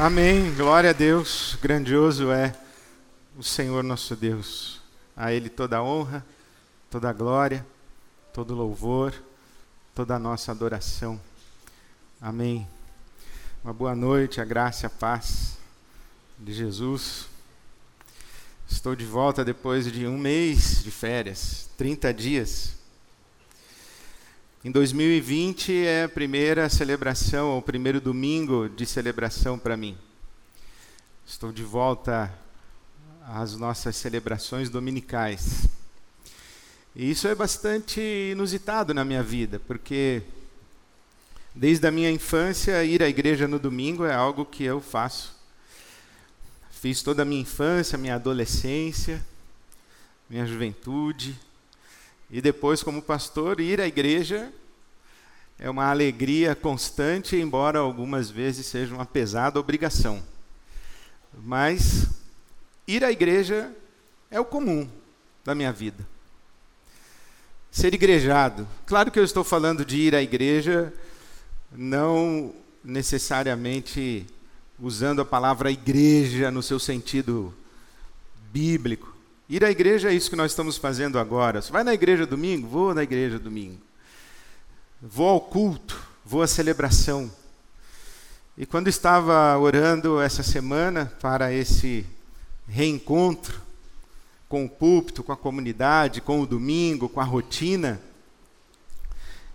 Amém. Glória a Deus. Grandioso é o Senhor nosso Deus. A Ele toda a honra, toda a glória, todo o louvor, toda a nossa adoração. Amém. Uma boa noite, a graça e a paz de Jesus. Estou de volta depois de um mês de férias, 30 dias. Em 2020 é a primeira celebração, o primeiro domingo de celebração para mim. Estou de volta às nossas celebrações dominicais. E isso é bastante inusitado na minha vida, porque desde a minha infância ir à igreja no domingo é algo que eu faço. Fiz toda a minha infância, minha adolescência, minha juventude, e depois, como pastor, ir à igreja é uma alegria constante, embora algumas vezes seja uma pesada obrigação. Mas ir à igreja é o comum da minha vida. Ser igrejado. Claro que eu estou falando de ir à igreja, não necessariamente usando a palavra igreja no seu sentido bíblico. Ir à igreja é isso que nós estamos fazendo agora. Você vai na igreja domingo? Vou na igreja domingo. Vou ao culto, vou à celebração. E quando estava orando essa semana para esse reencontro com o púlpito, com a comunidade, com o domingo, com a rotina,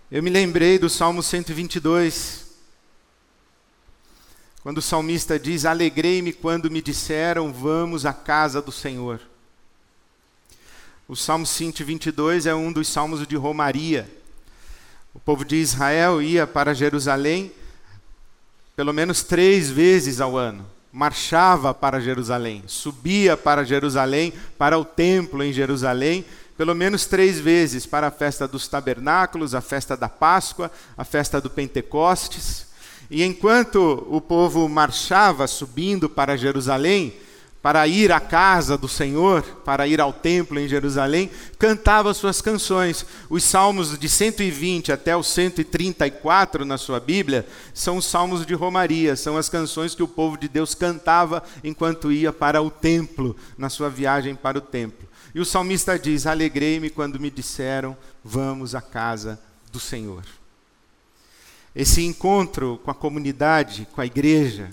eu me lembrei do Salmo 122. Quando o salmista diz: Alegrei-me quando me disseram, vamos à casa do Senhor. O Salmo 122 é um dos salmos de Romaria. O povo de Israel ia para Jerusalém pelo menos três vezes ao ano. Marchava para Jerusalém, subia para Jerusalém, para o templo em Jerusalém, pelo menos três vezes para a festa dos tabernáculos, a festa da Páscoa, a festa do Pentecostes. E enquanto o povo marchava subindo para Jerusalém, para ir à casa do Senhor, para ir ao templo em Jerusalém, cantava suas canções. Os salmos de 120 até o 134 na sua Bíblia são os salmos de Romaria, são as canções que o povo de Deus cantava enquanto ia para o templo, na sua viagem para o templo. E o salmista diz: Alegrei-me quando me disseram, vamos à casa do Senhor. Esse encontro com a comunidade, com a igreja,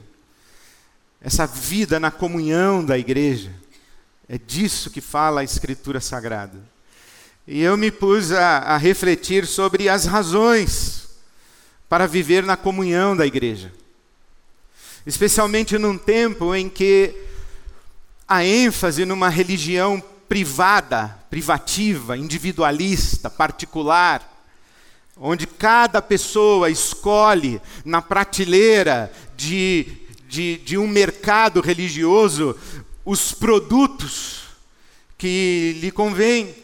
essa vida na comunhão da igreja. É disso que fala a Escritura Sagrada. E eu me pus a, a refletir sobre as razões para viver na comunhão da igreja. Especialmente num tempo em que a ênfase numa religião privada, privativa, individualista, particular, onde cada pessoa escolhe na prateleira de de, de um mercado religioso os produtos que lhe convém,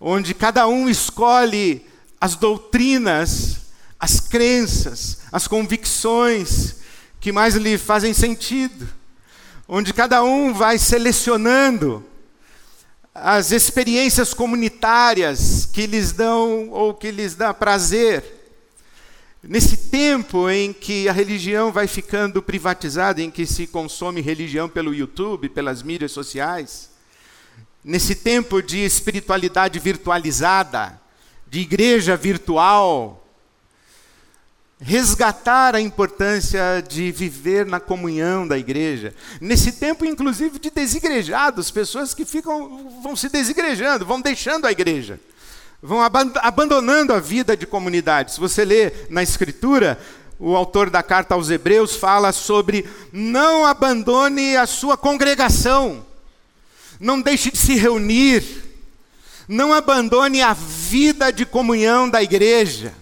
onde cada um escolhe as doutrinas, as crenças, as convicções que mais lhe fazem sentido, onde cada um vai selecionando as experiências comunitárias que lhes dão ou que lhes dá prazer. Nesse tempo em que a religião vai ficando privatizada, em que se consome religião pelo YouTube, pelas mídias sociais, nesse tempo de espiritualidade virtualizada, de igreja virtual, resgatar a importância de viver na comunhão da igreja. Nesse tempo, inclusive, de desigrejados, pessoas que ficam, vão se desigrejando, vão deixando a igreja vão abandonando a vida de comunidade. Se você lê na Escritura, o autor da carta aos Hebreus fala sobre não abandone a sua congregação, não deixe de se reunir, não abandone a vida de comunhão da igreja.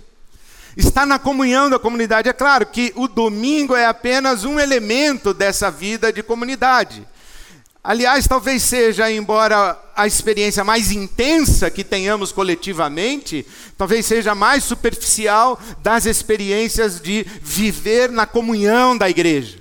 Está na comunhão da comunidade. É claro que o domingo é apenas um elemento dessa vida de comunidade. Aliás, talvez seja, embora a experiência mais intensa que tenhamos coletivamente, talvez seja mais superficial das experiências de viver na comunhão da igreja,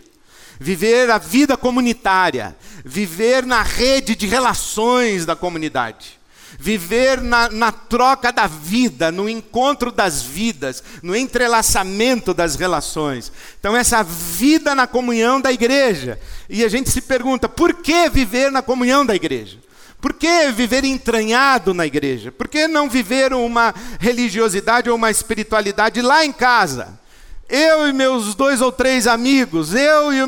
viver a vida comunitária, viver na rede de relações da comunidade. Viver na, na, troca da vida, no encontro das vidas, no entrelaçamento das relações. Então, essa vida na comunhão da igreja. E a gente se pergunta: por que viver na comunhão da igreja? Por que viver entranhado na igreja? Por que não viver uma religiosidade ou uma espiritualidade lá em casa? Eu e meus dois ou três amigos, eu e o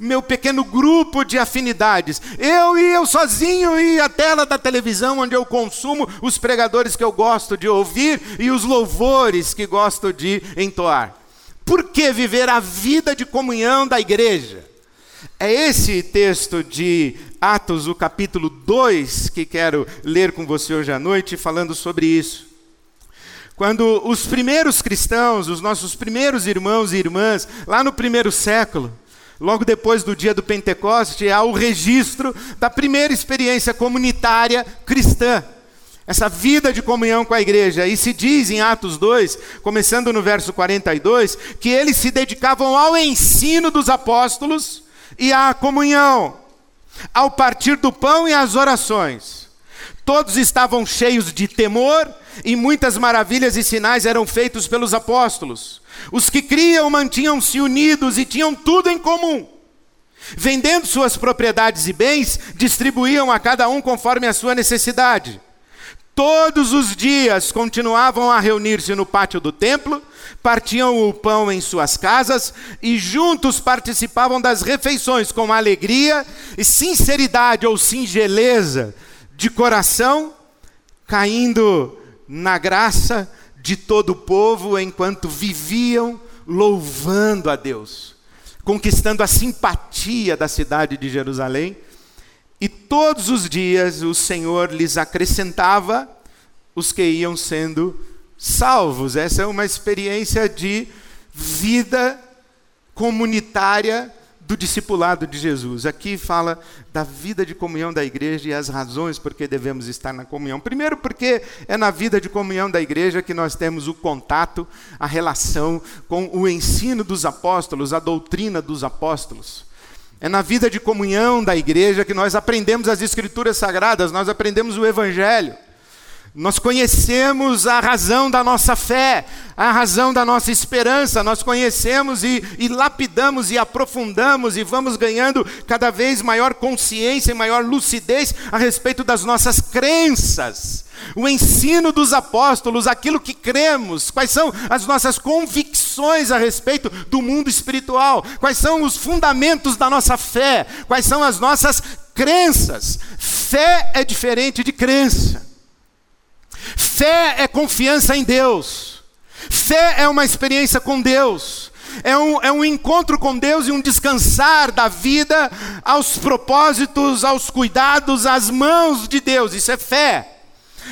meu pequeno grupo de afinidades, eu e eu sozinho e a tela da televisão onde eu consumo os pregadores que eu gosto de ouvir e os louvores que gosto de entoar. Por que viver a vida de comunhão da igreja? É esse texto de Atos, o capítulo 2, que quero ler com você hoje à noite, falando sobre isso. Quando os primeiros cristãos, os nossos primeiros irmãos e irmãs, lá no primeiro século, logo depois do dia do Pentecoste, há o registro da primeira experiência comunitária cristã. Essa vida de comunhão com a igreja. E se diz em Atos 2, começando no verso 42, que eles se dedicavam ao ensino dos apóstolos e à comunhão, ao partir do pão e às orações. Todos estavam cheios de temor e muitas maravilhas e sinais eram feitos pelos apóstolos. Os que criam mantinham-se unidos e tinham tudo em comum. Vendendo suas propriedades e bens, distribuíam a cada um conforme a sua necessidade. Todos os dias continuavam a reunir-se no pátio do templo, partiam o pão em suas casas e juntos participavam das refeições com alegria e sinceridade ou singeleza de coração, caindo na graça de todo o povo enquanto viviam louvando a Deus, conquistando a simpatia da cidade de Jerusalém. E todos os dias o Senhor lhes acrescentava os que iam sendo salvos. Essa é uma experiência de vida comunitária do discipulado de Jesus. Aqui fala da vida de comunhão da igreja e as razões por que devemos estar na comunhão. Primeiro, porque é na vida de comunhão da igreja que nós temos o contato, a relação com o ensino dos apóstolos, a doutrina dos apóstolos. É na vida de comunhão da igreja que nós aprendemos as escrituras sagradas, nós aprendemos o evangelho. Nós conhecemos a razão da nossa fé, a razão da nossa esperança, nós conhecemos e, e, lapidamos e aprofundamos e vamos ganhando cada vez maior consciência e maior lucidez a respeito das nossas crenças. O ensino dos apóstolos, aquilo que cremos, quais são as nossas convicções a respeito do mundo espiritual, quais são os fundamentos da nossa fé, quais são as nossas crenças. Fé é diferente de crença. Fé é confiança em Deus. Fé é uma experiência com Deus. É um, é um encontro com Deus e um descansar da vida aos propósitos, aos cuidados, às mãos de Deus. Isso é fé.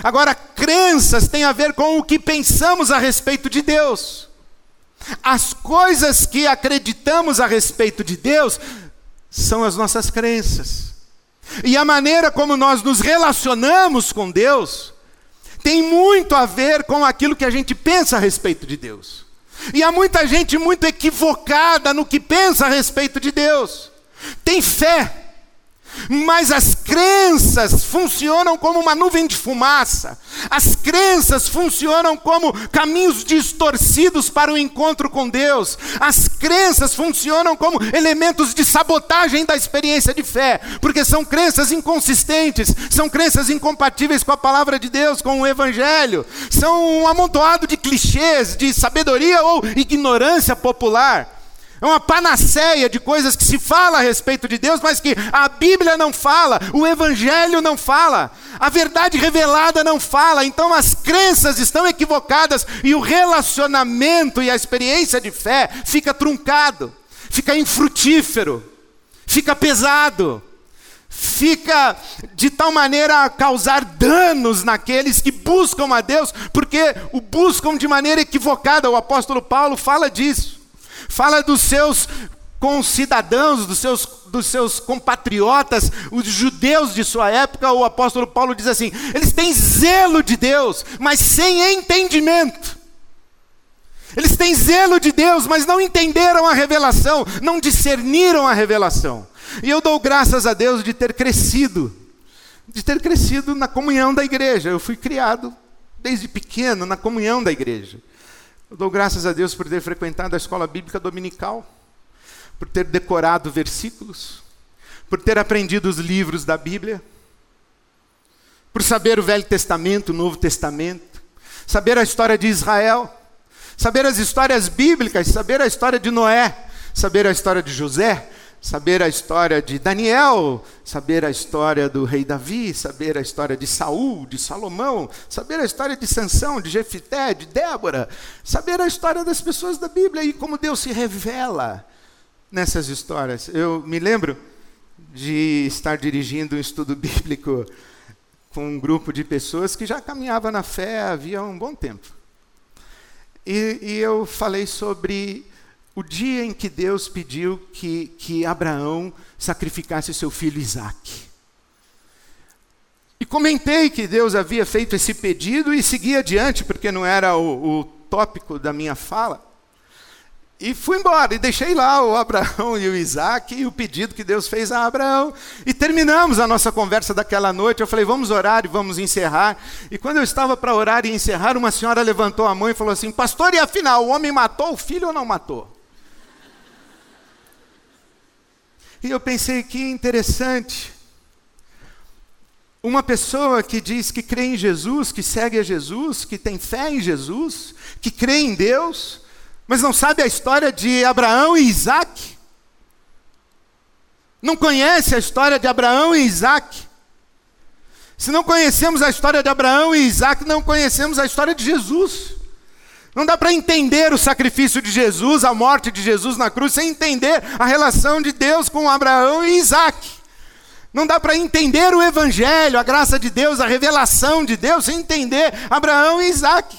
Agora, crenças têm a ver com o que pensamos a respeito de Deus. As coisas que acreditamos a respeito de Deus são as nossas crenças. E a maneira como nós nos relacionamos com Deus tem muito a ver com aquilo que a gente pensa a respeito de Deus. E há muita gente muito equivocada no que pensa a respeito de Deus. Tem fé, mas as crenças funcionam como uma nuvem de fumaça. As crenças funcionam como caminhos distorcidos para o encontro com Deus. As crenças funcionam como elementos de sabotagem da experiência de fé, porque são crenças inconsistentes, são crenças incompatíveis com a palavra de Deus, com o evangelho. São um amontoado de clichês, de sabedoria ou ignorância popular. É uma panaceia de coisas que se fala a respeito de Deus, mas que a Bíblia não fala, o Evangelho não fala, a verdade revelada não fala. Então as crenças estão equivocadas e o relacionamento e a experiência de fé fica truncado, fica infrutífero, fica pesado, fica de tal maneira a causar danos naqueles que buscam a Deus, porque o buscam de maneira equivocada. O apóstolo Paulo fala disso fala dos seus concidadãos, dos seus, dos seus compatriotas, os judeus de sua época, o apóstolo Paulo diz assim: eles têm zelo de Deus, mas sem entendimento. Eles têm zelo de Deus, mas não entenderam a revelação, não discerniram a revelação. E eu dou graças a Deus de ter crescido de ter crescido na comunhão da igreja. Eu fui criado desde pequeno na comunhão da igreja. Eu dou graças a Deus por ter frequentado a escola bíblica dominical, por ter decorado versículos, por ter aprendido os livros da Bíblia, por saber o Velho Testamento, o Novo Testamento, saber a história de Israel, saber as histórias bíblicas, saber a história de Noé, saber a história de José, saber a história de Daniel, saber a história do rei Davi, saber a história de Saul, de Salomão, saber a história de Sansão, de Jefité, de Débora, saber a história das pessoas da Bíblia e como Deus se revela nessas histórias. Eu me lembro de estar dirigindo um estudo bíblico com um grupo de pessoas que já caminhava na fé havia um bom tempo. E, e eu falei sobre o dia em que Deus pediu que, que Abraão sacrificasse seu filho Isaque. E comentei que Deus havia feito esse pedido e segui adiante, porque não era o, o tópico da minha fala. E fui embora, e deixei lá o Abraão e o Isaac, e o pedido que Deus fez a Abraão. E terminamos a nossa conversa daquela noite. Eu falei, vamos orar e vamos encerrar. E quando eu estava para orar e encerrar, uma senhora levantou a mão e falou assim: Pastor, e afinal, o homem matou o filho ou não matou? E eu pensei que interessante. Uma pessoa que diz que crê em Jesus, que segue a Jesus, que tem fé em Jesus, que crê em Deus, mas não sabe a história de Abraão e Isaac, não conhece a história de Abraão e Isaac. Se não conhecemos a história de Abraão e Isaac, não conhecemos a história de Jesus. Não dá para entender o sacrifício de Jesus, a morte de Jesus na cruz, sem entender a relação de Deus com Abraão e Isaac. Não dá para entender o Evangelho, a graça de Deus, a revelação de Deus, sem entender Abraão e Isaac.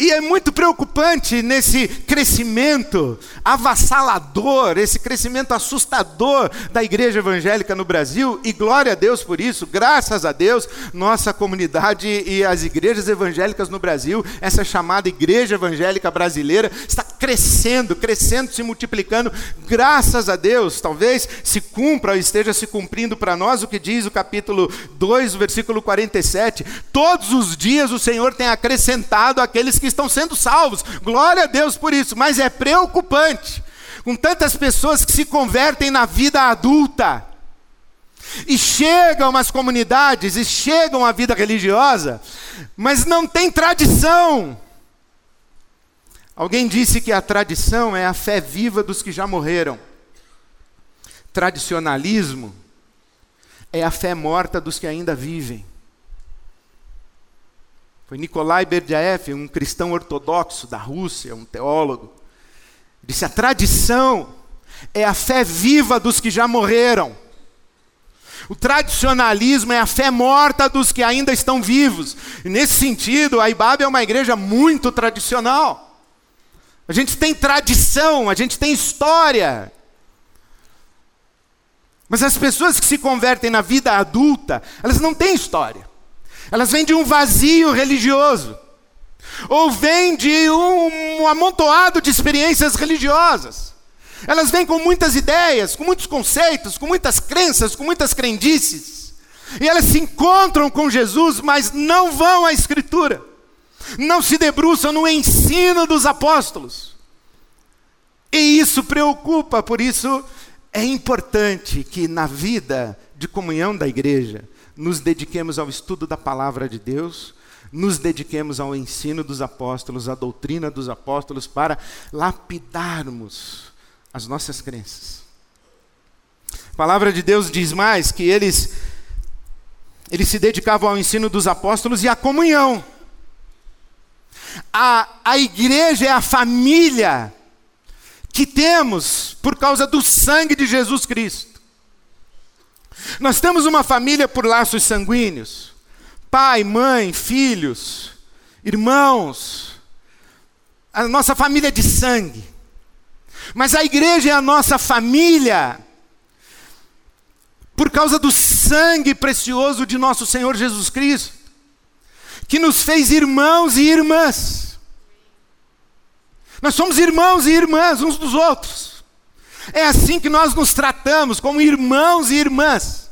E é muito preocupante nesse crescimento avassalador, esse crescimento assustador da igreja evangélica no Brasil, e glória a Deus por isso, graças a Deus, nossa comunidade e as igrejas evangélicas no Brasil, essa chamada igreja evangélica brasileira, está crescendo, crescendo, se multiplicando, graças a Deus, talvez se cumpra ou esteja se cumprindo para nós o que diz o capítulo 2, versículo 47: todos os dias o Senhor tem acrescentado aqueles que estão sendo salvos. Glória a Deus por isso, mas é preocupante com tantas pessoas que se convertem na vida adulta e chegam às comunidades e chegam à vida religiosa, mas não tem tradição. Alguém disse que a tradição é a fé viva dos que já morreram. Tradicionalismo é a fé morta dos que ainda vivem. Foi Nikolai Berdyaev, um cristão ortodoxo da Rússia, um teólogo. Disse: a tradição é a fé viva dos que já morreram. O tradicionalismo é a fé morta dos que ainda estão vivos. E nesse sentido, a IBAB é uma igreja muito tradicional. A gente tem tradição, a gente tem história. Mas as pessoas que se convertem na vida adulta, elas não têm história. Elas vêm de um vazio religioso. Ou vêm de um, amontoado de experiências religiosas. Elas vêm com muitas ideias, com muitos conceitos, com muitas crenças, com muitas crendices. E elas se encontram com Jesus, mas não vão à Escritura. Não se debruçam no ensino dos apóstolos. E isso preocupa, por isso é importante que na vida de comunhão da igreja, nos dediquemos ao estudo da palavra de Deus, nos dediquemos ao ensino dos apóstolos, à doutrina dos apóstolos, para lapidarmos as nossas crenças. A palavra de Deus diz mais que eles, eles se dedicavam ao ensino dos apóstolos e à comunhão. A, a igreja é a família que temos por causa do sangue de Jesus Cristo. Nós temos uma família por laços sanguíneos: pai, mãe, filhos, irmãos, a nossa família de sangue. Mas a igreja é a nossa família por causa do sangue precioso de nosso Senhor Jesus Cristo, que nos fez irmãos e irmãs. Nós somos irmãos e irmãs uns dos outros. É assim que nós nos tratamos, como irmãos e irmãs.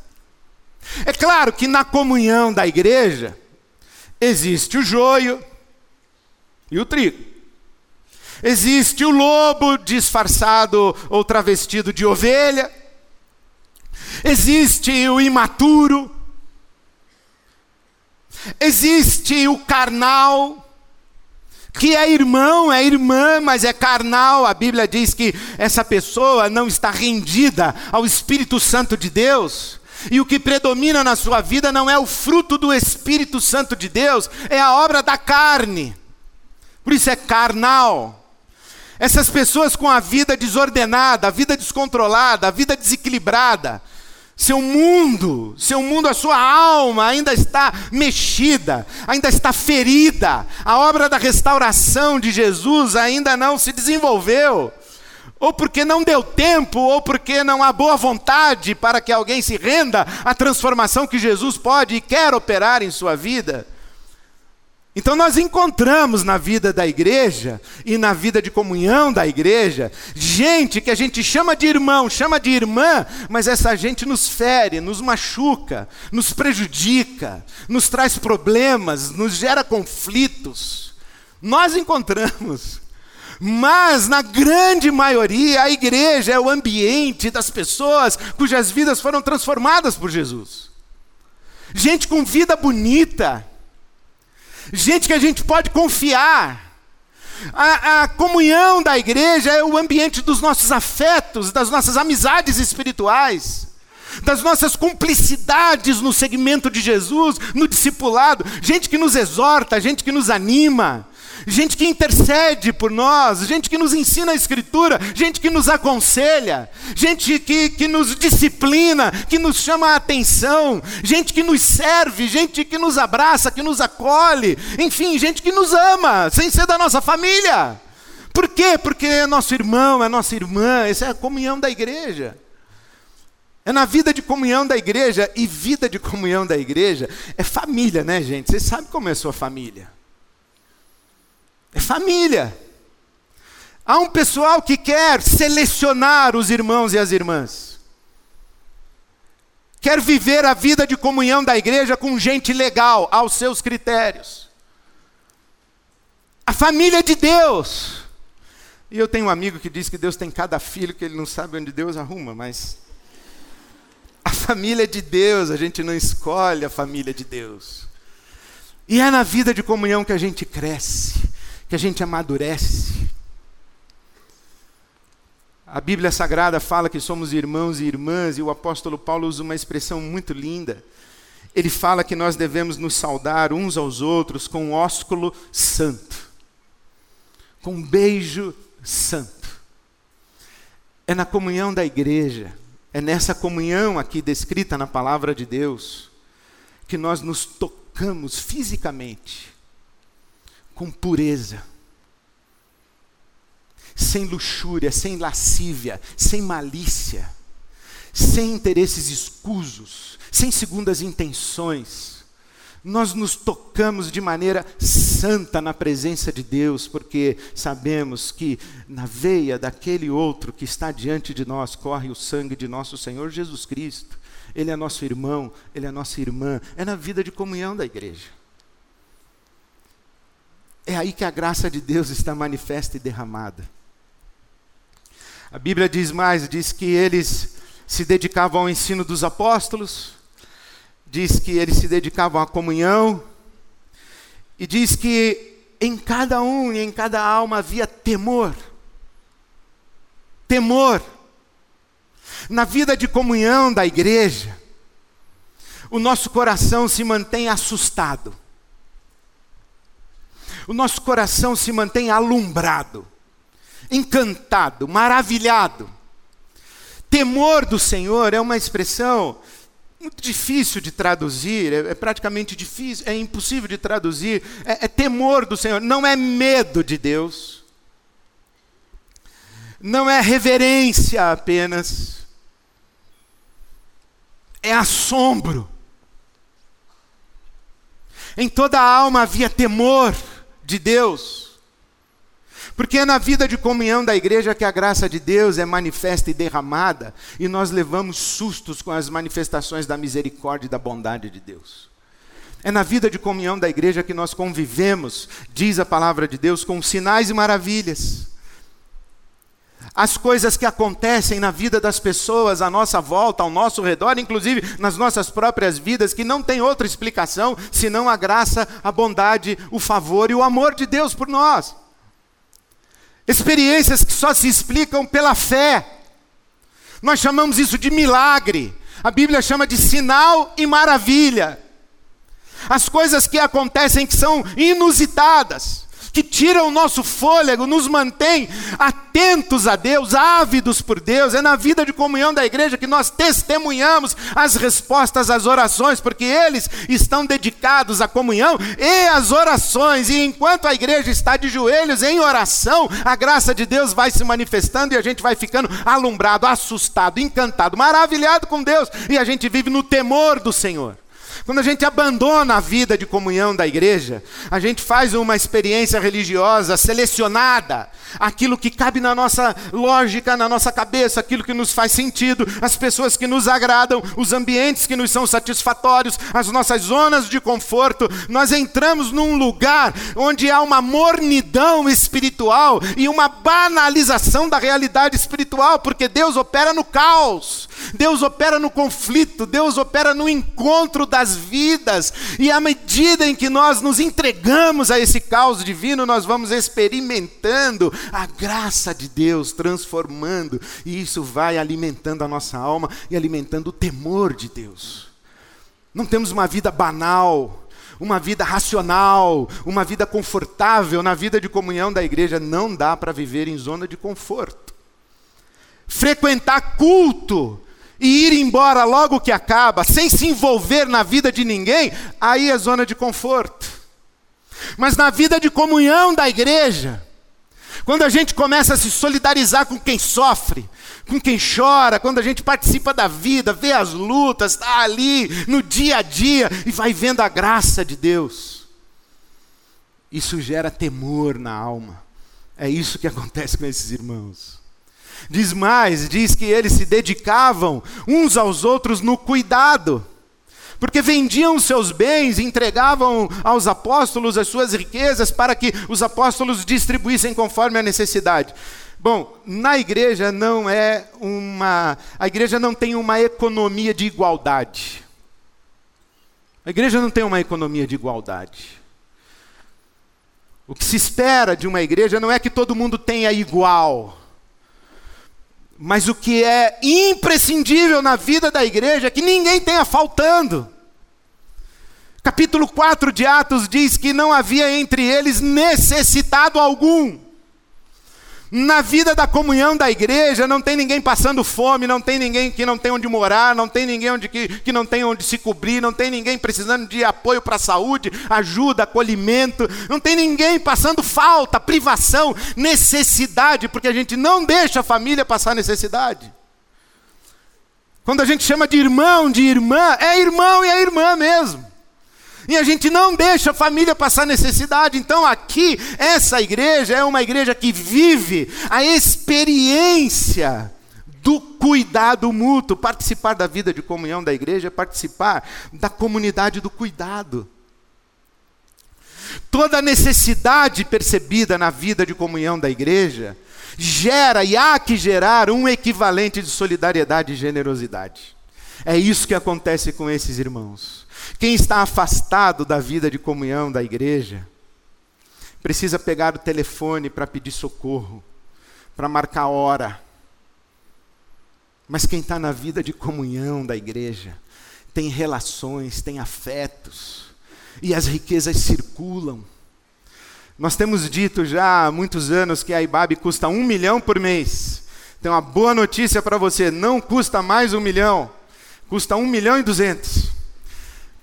É claro que na comunhão da igreja existe o joio e o trigo. Existe o lobo disfarçado ou travestido de ovelha. Existe o imaturo. Existe o carnal que é irmão, é irmã, mas é carnal. A Bíblia diz que essa pessoa não está rendida ao Espírito Santo de Deus. E o que predomina na sua vida não é o fruto do Espírito Santo de Deus, é a obra da carne. Por isso é carnal. Essas pessoas com a vida desordenada, a vida descontrolada, a vida desequilibrada, seu mundo, seu mundo, a sua alma ainda está mexida, ainda está ferida. A obra da restauração de Jesus ainda não se desenvolveu. Ou porque não deu tempo, ou porque não há boa vontade para que alguém se renda à transformação que Jesus pode e quer operar em sua vida. Então nós encontramos na vida da igreja e na vida de comunhão da igreja gente que a gente chama de irmão, chama de irmã, mas essa gente nos fere, nos machuca, nos prejudica, nos traz problemas, nos gera conflitos. Nós encontramos. Mas na grande maioria a igreja é o ambiente das pessoas cujas vidas foram transformadas por Jesus. Gente com vida bonita, gente que a gente pode confiar. A, a, comunhão da igreja é o ambiente dos nossos afetos, das nossas amizades espirituais, das nossas cumplicidades no segmento de Jesus, no discipulado. Gente que nos exorta, gente que nos anima, gente que intercede por nós, gente que nos ensina a Escritura, gente que nos aconselha, gente que, que nos disciplina, que nos chama a atenção, gente que nos serve, gente que nos abraça, que nos acolhe, enfim, gente que nos ama, sem ser da nossa família. Por quê? Porque é nosso irmão, é nossa irmã, essa é a comunhão da igreja. É na vida de comunhão da igreja, e vida de comunhão da igreja é família, né, gente? Vocês sabem como é a sua família. É família. Há um pessoal que quer selecionar os irmãos e as irmãs. Quer viver a vida de comunhão da igreja com gente legal, aos seus critérios. A família de Deus. E eu tenho um amigo que diz que Deus tem cada filho que ele não sabe onde Deus arruma, mas a família de Deus, a gente não escolhe a família de Deus. E é na vida de comunhão que a gente cresce que a gente amadurece. A Bíblia Sagrada fala que somos irmãos e irmãs, e o apóstolo Paulo usa uma expressão muito linda. Ele fala que nós devemos nos saudar uns aos outros com um ósculo santo, com um beijo santo. É na comunhão da igreja, é nessa comunhão aqui descrita na palavra de Deus, que nós nos tocamos fisicamente com pureza, sem luxúria, sem lascívia, sem malícia, sem interesses escusos, sem segundas intenções. Nós nos tocamos de maneira santa na presença de Deus, porque sabemos que na veia daquele outro que está diante de nós corre o sangue de nosso Senhor Jesus Cristo. Ele é nosso irmão, ele é nossa irmã, é na vida de comunhão da igreja. É aí que a graça de Deus está manifesta e derramada. A Bíblia diz mais, diz que eles se dedicavam ao ensino dos apóstolos, diz que eles se dedicavam à comunhão, e diz que em cada um e em cada alma havia temor. Temor. Na vida de comunhão da igreja, o nosso coração se mantém assustado o nosso coração se mantém alumbrado, encantado, maravilhado. Temor do Senhor é uma expressão muito difícil de traduzir, é, é praticamente difícil, é impossível de traduzir. É, é temor do Senhor, não é medo de Deus, não é reverência apenas, é assombro. Em toda a alma havia temor de Deus. Porque é na vida de comunhão da igreja que a graça de Deus é manifesta e derramada, e nós levamos sustos com as manifestações da misericórdia e da bondade de Deus. É na vida de comunhão da igreja que nós convivemos, diz a palavra de Deus, com sinais e maravilhas. As coisas que acontecem na vida das pessoas à nossa volta, ao nosso redor, inclusive nas nossas próprias vidas, que não tem outra explicação senão a graça, a bondade, o favor e o amor de Deus por nós. Experiências que só se explicam pela fé. Nós chamamos isso de milagre. A Bíblia chama de sinal e maravilha. As coisas que acontecem que são inusitadas que tiram o nosso fôlego, nos mantém atentos a Deus, ávidos por Deus. É na vida de comunhão da igreja que nós testemunhamos as respostas às orações, porque eles estão dedicados à comunhão e às orações. E enquanto a igreja está de joelhos em oração, a graça de Deus vai se manifestando e a gente vai ficando alumbrado, assustado, encantado, maravilhado com Deus, e a gente vive no temor do Senhor. Quando a gente abandona a vida de comunhão da igreja, a gente faz uma experiência religiosa selecionada, aquilo que cabe na nossa lógica, na nossa cabeça, aquilo que nos faz sentido, as pessoas que nos agradam, os ambientes que nos são satisfatórios, as nossas zonas de conforto. Nós entramos num lugar onde há uma mornidão espiritual e uma banalização da realidade espiritual, porque Deus opera no caos, Deus opera no conflito, Deus opera no encontro das vidas, e à medida em que nós nos entregamos a esse caos divino, nós vamos experimentando a graça de Deus transformando, e isso vai alimentando a nossa alma e alimentando o temor de Deus. Não temos uma vida banal, uma vida racional, uma vida confortável na vida de comunhão da igreja. Não dá para viver em zona de conforto. Frequentar culto e ir embora logo que acaba, sem se envolver na vida de ninguém, aí é zona de conforto. Mas na vida de comunhão da igreja, quando a gente começa a se solidarizar com quem sofre, com quem chora, quando a gente participa da vida, vê as lutas, está ali no dia a dia e vai vendo a graça de Deus, isso gera temor na alma. É isso que acontece com esses irmãos. Diz mais, diz que eles se dedicavam uns aos outros no cuidado, porque vendiam seus bens, entregavam aos apóstolos as suas riquezas para que os apóstolos distribuíssem conforme a necessidade. Bom, na igreja não é uma, a igreja não tem uma economia de igualdade. A igreja não tem uma economia de igualdade. O que se espera de uma igreja não é que todo mundo tenha igual. Mas o que é imprescindível na vida da igreja é que ninguém tenha faltando. Capítulo 4 de Atos diz que não havia entre eles necessitado algum. Na vida da comunhão da igreja, não tem ninguém passando fome, não tem ninguém que não tem onde morar, não tem ninguém onde que, que não tem onde se cobrir, não tem ninguém precisando de apoio para a saúde, ajuda, acolhimento, não tem ninguém passando falta, privação, necessidade, porque a gente não deixa a família passar necessidade. Quando a gente chama de irmão, de irmã, é irmão e é irmã mesmo. E a gente não deixa a família passar necessidade. Então, aqui, essa igreja é uma igreja que vive a experiência do cuidado mútuo. Participar da vida de comunhão da igreja é participar da comunidade do cuidado. Toda necessidade percebida na vida de comunhão da igreja gera e há que gerar um equivalente de solidariedade e generosidade. É isso que acontece com esses irmãos. Quem está afastado da vida de comunhão da igreja, precisa pegar o telefone para pedir socorro, para marcar hora. Mas quem está na vida de comunhão da igreja, tem relações, tem afetos, e as riquezas circulam. Nós temos dito já há muitos anos que a IBAB custa um milhão por mês. Tem uma boa notícia para você: não custa mais um milhão, custa um milhão e duzentos.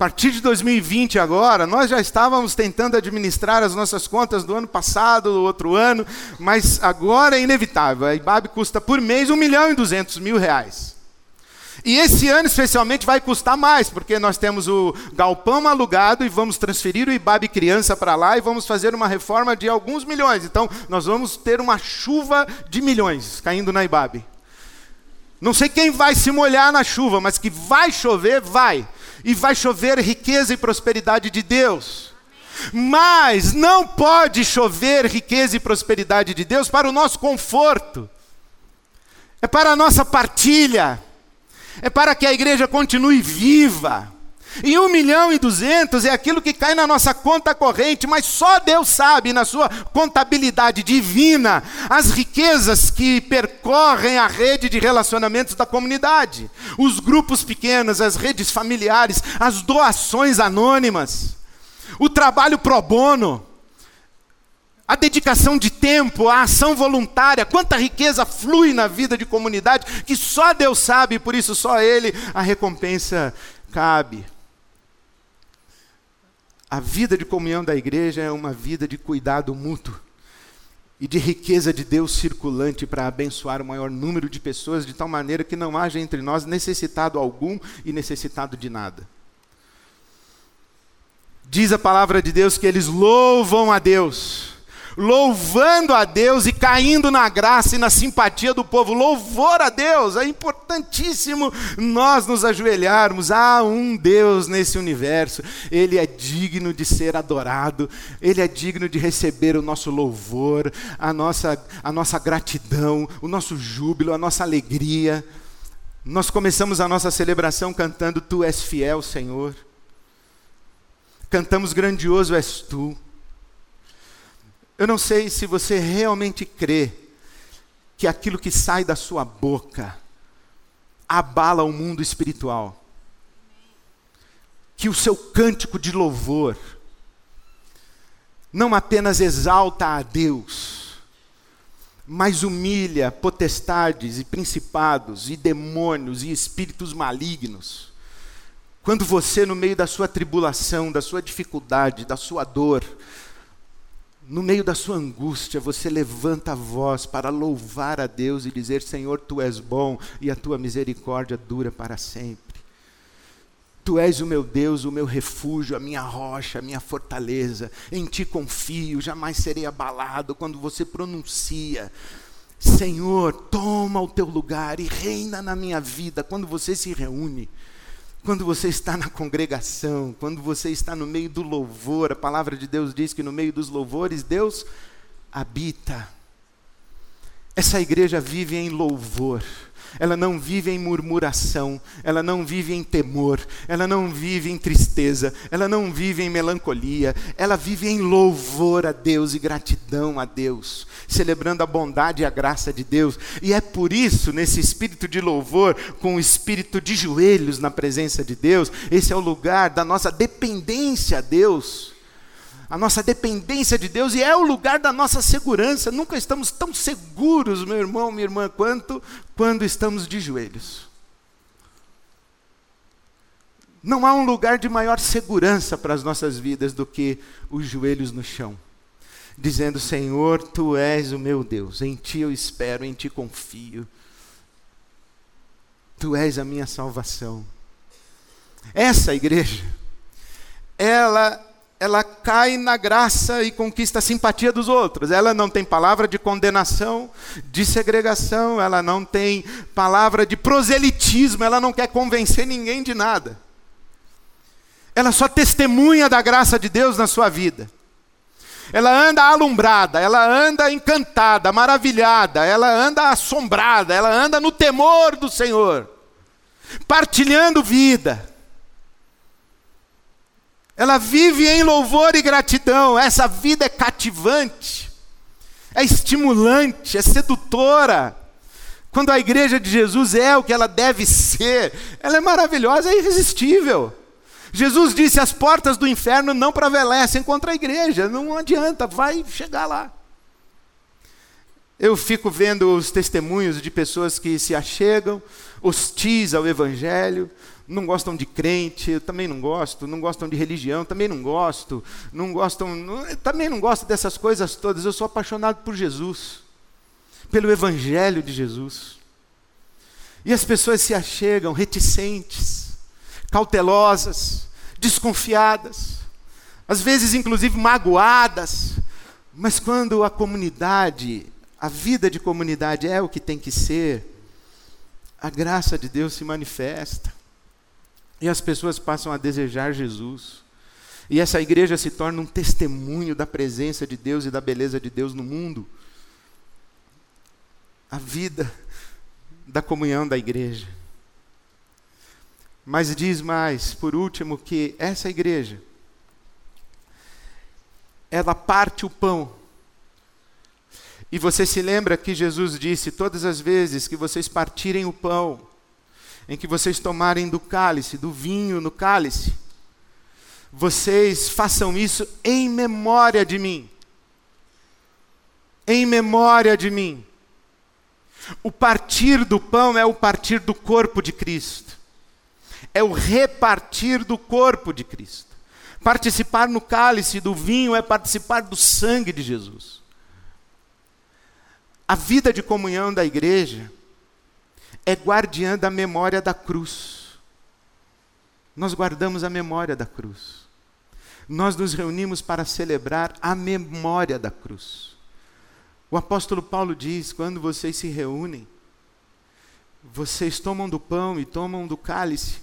Partir de 2020 agora, nós já estávamos tentando administrar as nossas contas do ano passado, do outro ano, mas agora é inevitável. A IBAB custa por mês 1 milhão e 200 mil reais. E esse ano especialmente vai custar mais, porque nós temos o galpão alugado e vamos transferir o Ibabe Criança para lá e vamos fazer uma reforma de alguns milhões. Então, nós vamos ter uma chuva de milhões caindo na Ibabe. Não sei quem vai se molhar na chuva, mas que vai chover, vai. E vai chover riqueza e prosperidade de Deus. Mas não pode chover riqueza e prosperidade de Deus para o nosso conforto. É para a nossa partilha é para que a igreja continue viva. E um milhão e duzentos é aquilo que cai na nossa conta corrente, mas só Deus sabe, na sua contabilidade divina, as riquezas que percorrem a rede de relacionamentos da comunidade, os grupos pequenos, as redes familiares, as doações anônimas, o trabalho pro bono a dedicação de tempo, a ação voluntária, quanta riqueza flui na vida de comunidade que só Deus sabe, por isso só Ele a recompensa cabe. A vida de comunhão da igreja é uma vida de cuidado mútuo e de riqueza de Deus circulante para abençoar o maior número de pessoas, de tal maneira que não haja entre nós necessitado algum e necessitado de nada. Diz a palavra de Deus que eles louvam a Deus louvando a Deus e caindo na graça e na simpatia do povo. Louvor a Deus, é importantíssimo nós nos ajoelharmos. Há um Deus nesse universo, ele é digno de ser adorado, ele é digno de receber o nosso louvor, a nossa, a nossa gratidão, o nosso júbilo, a nossa alegria. Nós começamos a nossa celebração cantando Tu és fiel, Senhor. Cantamos grandioso és tu. Eu não sei se você realmente crê que aquilo que sai da sua boca abala o mundo espiritual. Que o seu cântico de louvor não apenas exalta a Deus, mas humilha potestades e principados e demônios e espíritos malignos. Quando você, no meio da sua tribulação, da sua dificuldade, da sua dor, no meio da sua angústia, você levanta a voz para louvar a Deus e dizer: Senhor, tu és bom e a tua misericórdia dura para sempre. Tu és o meu Deus, o meu refúgio, a minha rocha, a minha fortaleza. Em ti confio, jamais serei abalado quando você pronuncia. Senhor, toma o teu lugar e reina na minha vida quando você se reúne. Quando você está na congregação, quando você está no meio do louvor, a palavra de Deus diz que no meio dos louvores Deus habita. Essa igreja vive em louvor ela não vive em murmuração, ela não vive em temor, ela não vive em tristeza, ela não vive em melancolia, ela vive em louvor a Deus e gratidão a Deus, celebrando a bondade e a graça de Deus. E é por isso, nesse espírito de louvor, com o espírito de joelhos na presença de Deus, esse é o lugar da nossa dependência a Deus a nossa dependência de Deus e é o lugar da nossa segurança. Nunca estamos tão seguros, meu irmão, minha irmã, quanto quando estamos de joelhos. Não há um lugar de maior segurança para as nossas vidas do que os joelhos no chão, dizendo: Senhor, tu és o meu Deus, em ti eu espero, em ti confio. Tu és a minha salvação. Essa igreja, ela ela cai na graça e conquista a simpatia dos outros. Ela não tem palavra de condenação, de segregação, ela não tem palavra de proselitismo, ela não quer convencer ninguém de nada. Ela só testemunha da graça de Deus na sua vida. Ela anda alumbrada, ela anda encantada, maravilhada, ela anda assombrada, ela anda no temor do Senhor, partilhando vida ela vive em louvor e gratidão. Essa vida é cativante, é estimulante, é sedutora. Quando a igreja de Jesus é o que ela deve ser, ela é maravilhosa, é irresistível. Jesus disse: as portas do inferno não prevalecem contra a igreja, não adianta, vai chegar lá. Eu fico vendo os testemunhos de pessoas que se achegam, hostis ao Evangelho, não gostam de crente, eu também não gosto, não gostam de religião, também não gosto, não gostam, não, também não gosto dessas coisas todas. Eu sou apaixonado por Jesus, pelo Evangelho de Jesus. E as pessoas se achegam reticentes, cautelosas, desconfiadas, às vezes inclusive magoadas, mas quando a comunidade, a vida de comunidade é o que tem que ser, a graça de Deus se manifesta. E as pessoas passam a desejar Jesus. E essa igreja se torna um testemunho da presença de Deus e da beleza de Deus no mundo. A vida da comunhão da igreja. Mas diz mais, por último, que essa igreja, ela parte o pão. E você se lembra que Jesus disse: todas as vezes que vocês partirem o pão, em que vocês tomarem do cálice, do vinho no cálice, vocês façam isso em memória de mim. Em memória de mim. O partir do pão é o partir do corpo de Cristo. É o repartir do corpo de Cristo. Participar no cálice do vinho é participar do sangue de Jesus. A vida de comunhão da igreja é guardiã da memória da cruz. Nós guardamos a memória da cruz. Nós nos reunimos para celebrar a memória da cruz. O apóstolo Paulo diz: quando vocês se reúnem, vocês tomam do pão e tomam do cálice,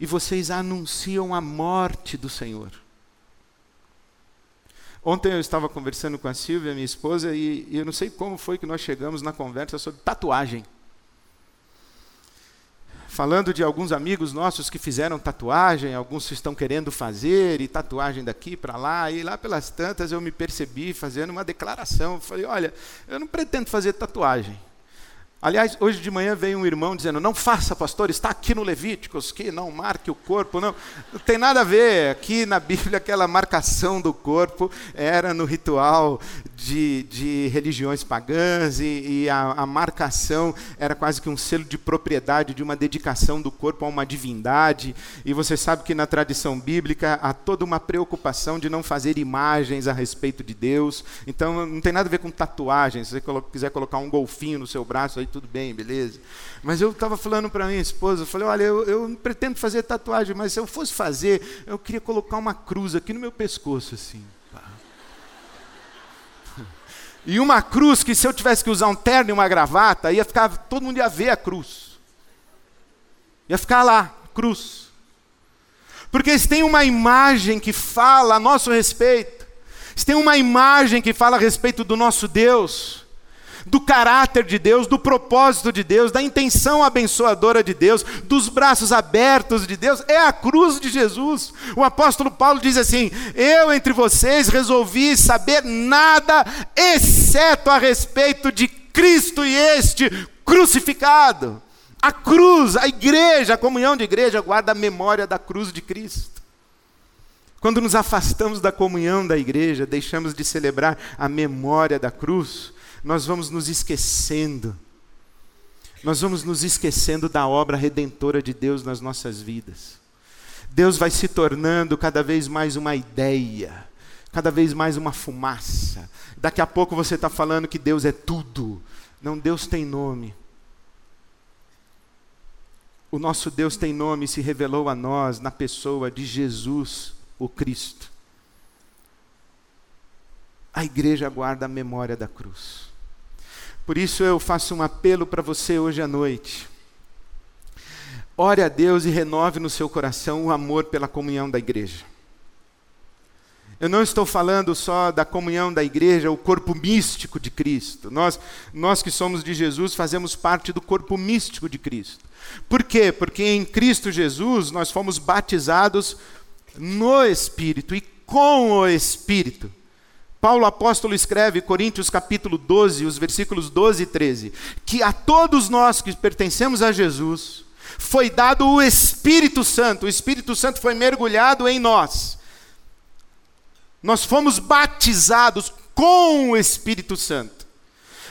e vocês anunciam a morte do Senhor. Ontem eu estava conversando com a Silvia, minha esposa, e, e eu não sei como foi que nós chegamos na conversa sobre tatuagem falando de alguns amigos nossos que fizeram tatuagem, alguns estão querendo fazer, e tatuagem daqui para lá, e lá pelas tantas eu me percebi fazendo uma declaração. Falei: olha, eu não pretendo fazer tatuagem. Aliás, hoje de manhã veio um irmão dizendo: Não faça, pastor, está aqui no Levíticos, que não marque o corpo. Não, não tem nada a ver. Aqui na Bíblia, aquela marcação do corpo era no ritual de, de religiões pagãs, e, e a, a, marcação era quase que um selo de propriedade, de uma dedicação do corpo a uma divindade. E você sabe que na tradição bíblica há toda uma preocupação de não fazer imagens a respeito de Deus. Então não tem nada a ver com tatuagem. Se você quiser colocar um golfinho no seu braço, aí tudo bem, beleza. Mas eu estava falando para minha esposa, eu falei, olha, eu, eu não pretendo fazer tatuagem, mas se eu fosse fazer, eu queria colocar uma cruz aqui no meu pescoço, assim. E uma cruz que se eu tivesse que usar um terno e uma gravata, ia ficar, todo mundo ia ver a cruz. Ia ficar lá, cruz. Porque se tem uma imagem que fala a nosso respeito, se tem uma imagem que fala a respeito do nosso Deus, do caráter de Deus, do propósito de Deus, da intenção abençoadora de Deus, dos braços abertos de Deus, é a cruz de Jesus. O apóstolo Paulo diz assim: Eu entre vocês resolvi saber nada exceto a respeito de Cristo e este crucificado. A cruz, a igreja, a comunhão de igreja guarda a memória da cruz de Cristo. Quando nos afastamos da comunhão da igreja, deixamos de celebrar a memória da cruz, nós vamos nos esquecendo. Nós vamos nos esquecendo da obra redentora de Deus nas nossas vidas. Deus vai se tornando cada vez mais uma ideia, cada vez mais uma fumaça. Daqui a pouco você está falando que Deus é tudo. Não, Deus tem nome. O nosso Deus tem nome e se revelou a nós na pessoa de Jesus, o Cristo. A igreja guarda a memória da cruz. Por isso eu faço um apelo para você hoje à noite. Ore a Deus e renove no seu coração o amor pela comunhão da igreja. Eu não estou falando só da comunhão da igreja, o corpo místico de Cristo. Nós, nós que somos de Jesus fazemos parte do corpo místico de Cristo. Por quê? Porque em Cristo Jesus nós fomos batizados no Espírito e com o Espírito. Paulo apóstolo escreve, Coríntios capítulo 12, os versículos 12 e 13, que a todos nós que pertencemos a Jesus, foi dado o Espírito Santo, o Espírito Santo foi mergulhado em nós. Nós fomos batizados com o Espírito Santo.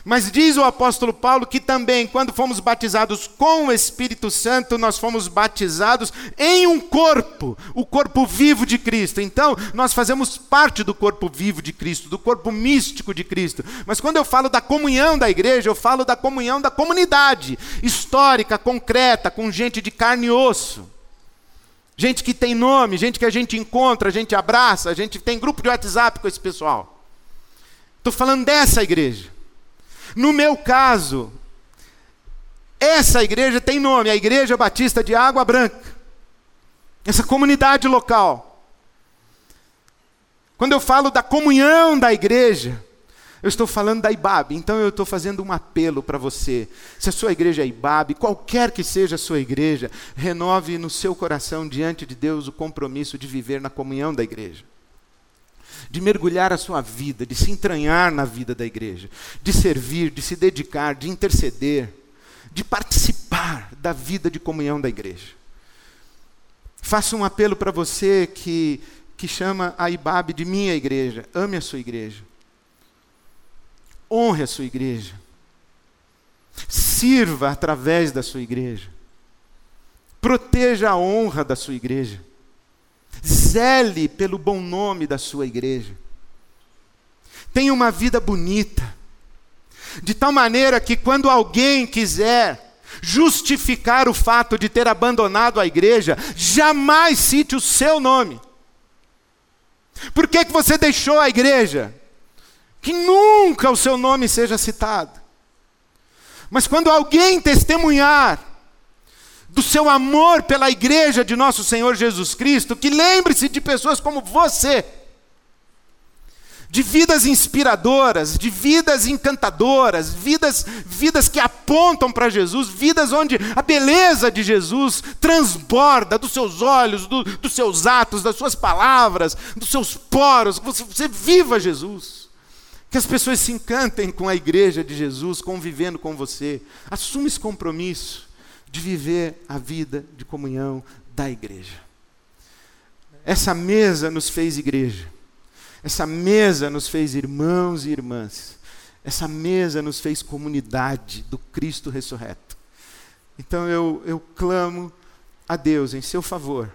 Mas diz o apóstolo Paulo que também, quando fomos batizados com o Espírito Santo, nós fomos batizados em um corpo, o corpo vivo de Cristo. Então, nós fazemos parte do corpo vivo de Cristo, do corpo místico de Cristo. Mas quando eu falo da comunhão da igreja, eu falo da comunhão da comunidade, histórica, concreta, com gente de carne e osso. Gente que tem nome, gente que a gente encontra, a gente abraça, a gente tem grupo de WhatsApp com esse pessoal. Estou falando dessa igreja. No meu caso, essa igreja tem nome, a Igreja Batista de Água Branca. Essa comunidade local. Quando eu falo da comunhão da igreja, eu estou falando da IBAB, então eu estou fazendo um apelo para você. Se a sua igreja é IBAB, qualquer que seja a sua igreja, renove no seu coração diante de Deus o compromisso de viver na comunhão da igreja de mergulhar a sua vida, de se entranhar na vida da igreja, de servir, de se dedicar, de interceder, de participar da vida de comunhão da igreja. Faço um apelo para você que, que chama a IBAB de minha igreja. Ame a sua igreja. Honre a sua igreja. Sirva através da sua igreja. Proteja a honra da sua igreja. Zele pelo bom nome da sua igreja. Tenha uma vida bonita. De tal maneira que quando alguém quiser justificar o fato de ter abandonado a igreja, jamais cite o seu nome. Por que, que você deixou a igreja? Que nunca o seu nome seja citado. Mas quando alguém testemunhar do seu amor pela igreja de nosso Senhor Jesus Cristo, que lembre-se de pessoas como você, de vidas inspiradoras, de vidas encantadoras, vidas, vidas que apontam para Jesus, vidas onde a beleza de Jesus transborda dos seus olhos, do, dos seus atos, das suas palavras, dos seus poros, você, você viva Jesus. Que as pessoas se encantem com a igreja de Jesus, convivendo com você. Assume esse compromisso de viver a vida de comunhão da igreja. Essa mesa nos fez igreja. Essa mesa nos fez irmãos e irmãs. Essa mesa nos fez comunidade do Cristo ressurreto. Então eu, eu clamo a Deus em seu favor,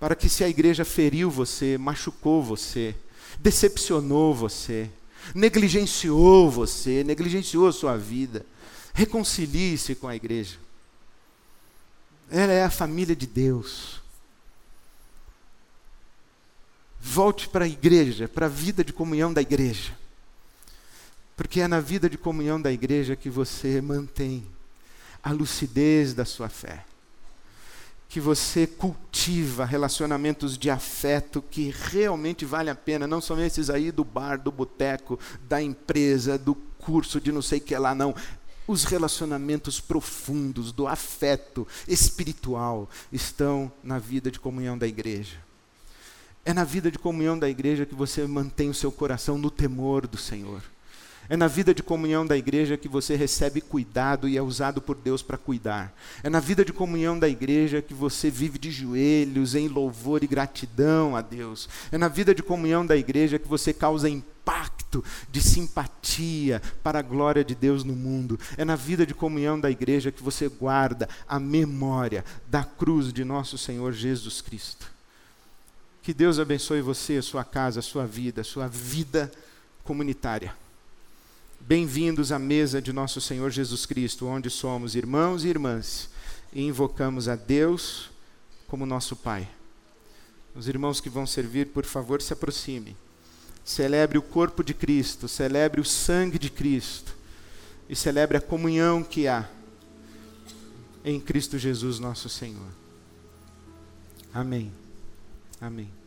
para que se a igreja feriu você, machucou você, decepcionou você, negligenciou você, negligenciou sua vida, reconcilie-se com a igreja. Ela é a família de Deus. Volte para a igreja, para a vida de comunhão da igreja. Porque é na vida de comunhão da igreja que você mantém a lucidez da sua fé. Que você cultiva relacionamentos de afeto que realmente vale a pena, não são esses aí do bar, do boteco, da empresa, do curso de não sei que lá, não os relacionamentos profundos do afeto espiritual estão na vida de comunhão da igreja. É na vida de comunhão da igreja que você mantém o seu coração no temor do Senhor. É na vida de comunhão da igreja que você recebe cuidado e é usado por Deus para cuidar. É na vida de comunhão da igreja que você vive de joelhos em louvor e gratidão a Deus. É na vida de comunhão da igreja que você causa de simpatia para a glória de Deus no mundo. É na vida de comunhão da igreja que você guarda a memória da cruz de nosso Senhor Jesus Cristo. Que Deus abençoe você, sua casa, sua vida, sua vida comunitária. Bem-vindos à mesa de nosso Senhor Jesus Cristo, onde somos irmãos e irmãs e invocamos a Deus como nosso Pai. Os irmãos que vão servir, por favor, se aproximem. Celebre o corpo de Cristo, celebre o sangue de Cristo e celebre a comunhão que há em Cristo Jesus, nosso Senhor. Amém. Amém.